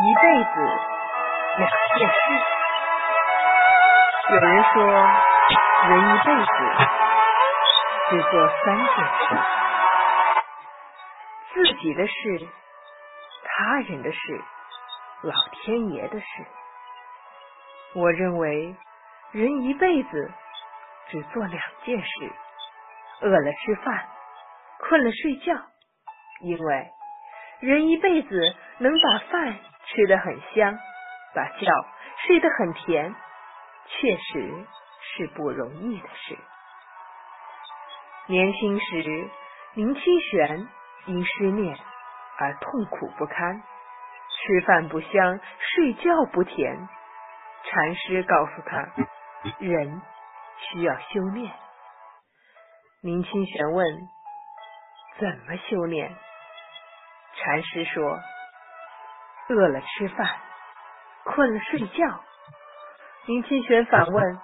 一辈子两件事。有人说，人一辈子只做三件事：自己的事、他人的事、老天爷的事。我认为，人一辈子只做两件事：饿了吃饭，困了睡觉。因为人一辈子能把饭吃得很香，把觉睡得很甜，确实是不容易的事。年轻时，林清玄因失恋而痛苦不堪，吃饭不香，睡觉不甜。禅师告诉他，人需要修炼。林清玄问：“怎么修炼？”禅师说：“饿了吃饭，困了睡觉。”林清玄反问：“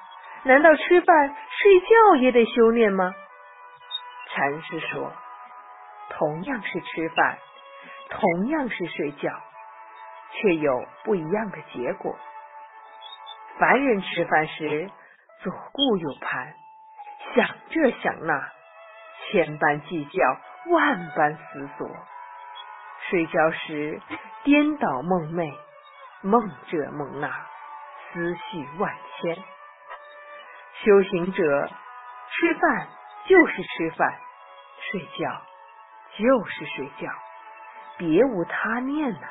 难道吃饭睡觉也得修炼吗？”禅师说：“同样是吃饭，同样是睡觉，却有不一样的结果。凡人吃饭时左顾右盼，想这想那，千般计较，万般思索。”睡觉时颠倒梦寐，梦这梦那，思绪万千。修行者吃饭就是吃饭，睡觉就是睡觉，别无他念呐。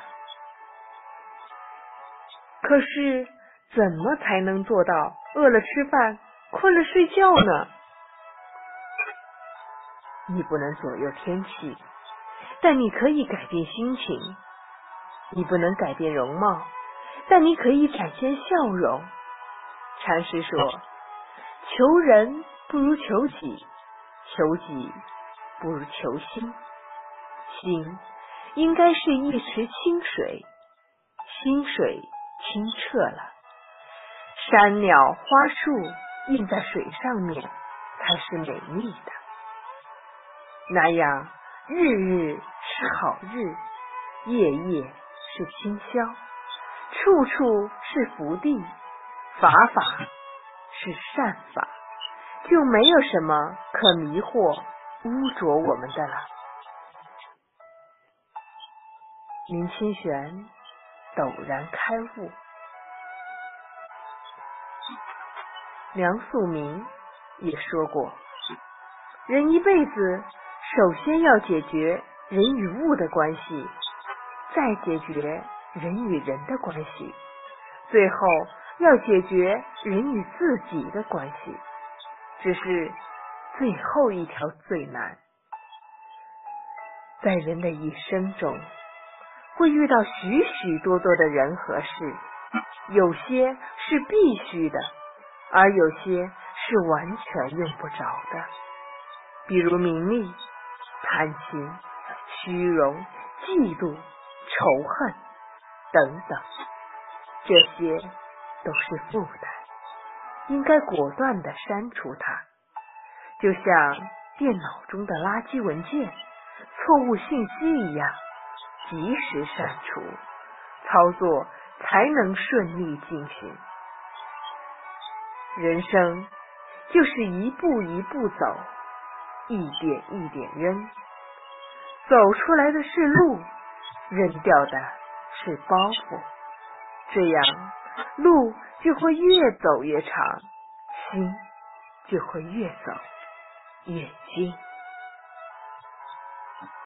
可是怎么才能做到饿了吃饭，困了睡觉呢？你不能左右天气。但你可以改变心情，你不能改变容貌，但你可以展现笑容。禅师说：“求人不如求己，求己不如求心。心应该是一池清水，清水清澈了，山鸟花树印在水上面才是美丽的。那样。”日日是好日，夜夜是清宵，处处是福地，法法是善法，就没有什么可迷惑、污浊我们的了。林清玄陡然开悟，梁漱溟也说过，人一辈子。首先要解决人与物的关系，再解决人与人的关系，最后要解决人与自己的关系。只是最后一条最难。在人的一生中，会遇到许许多多的人和事，有些是必须的，而有些是完全用不着的，比如名利。贪心、虚荣、嫉妒、仇恨等等，这些都是负担，应该果断的删除它。就像电脑中的垃圾文件、错误信息一样，及时删除，操作才能顺利进行。人生就是一步一步走。一点一点扔，走出来的是路，扔掉的是包袱，这样路就会越走越长，心就会越走越近。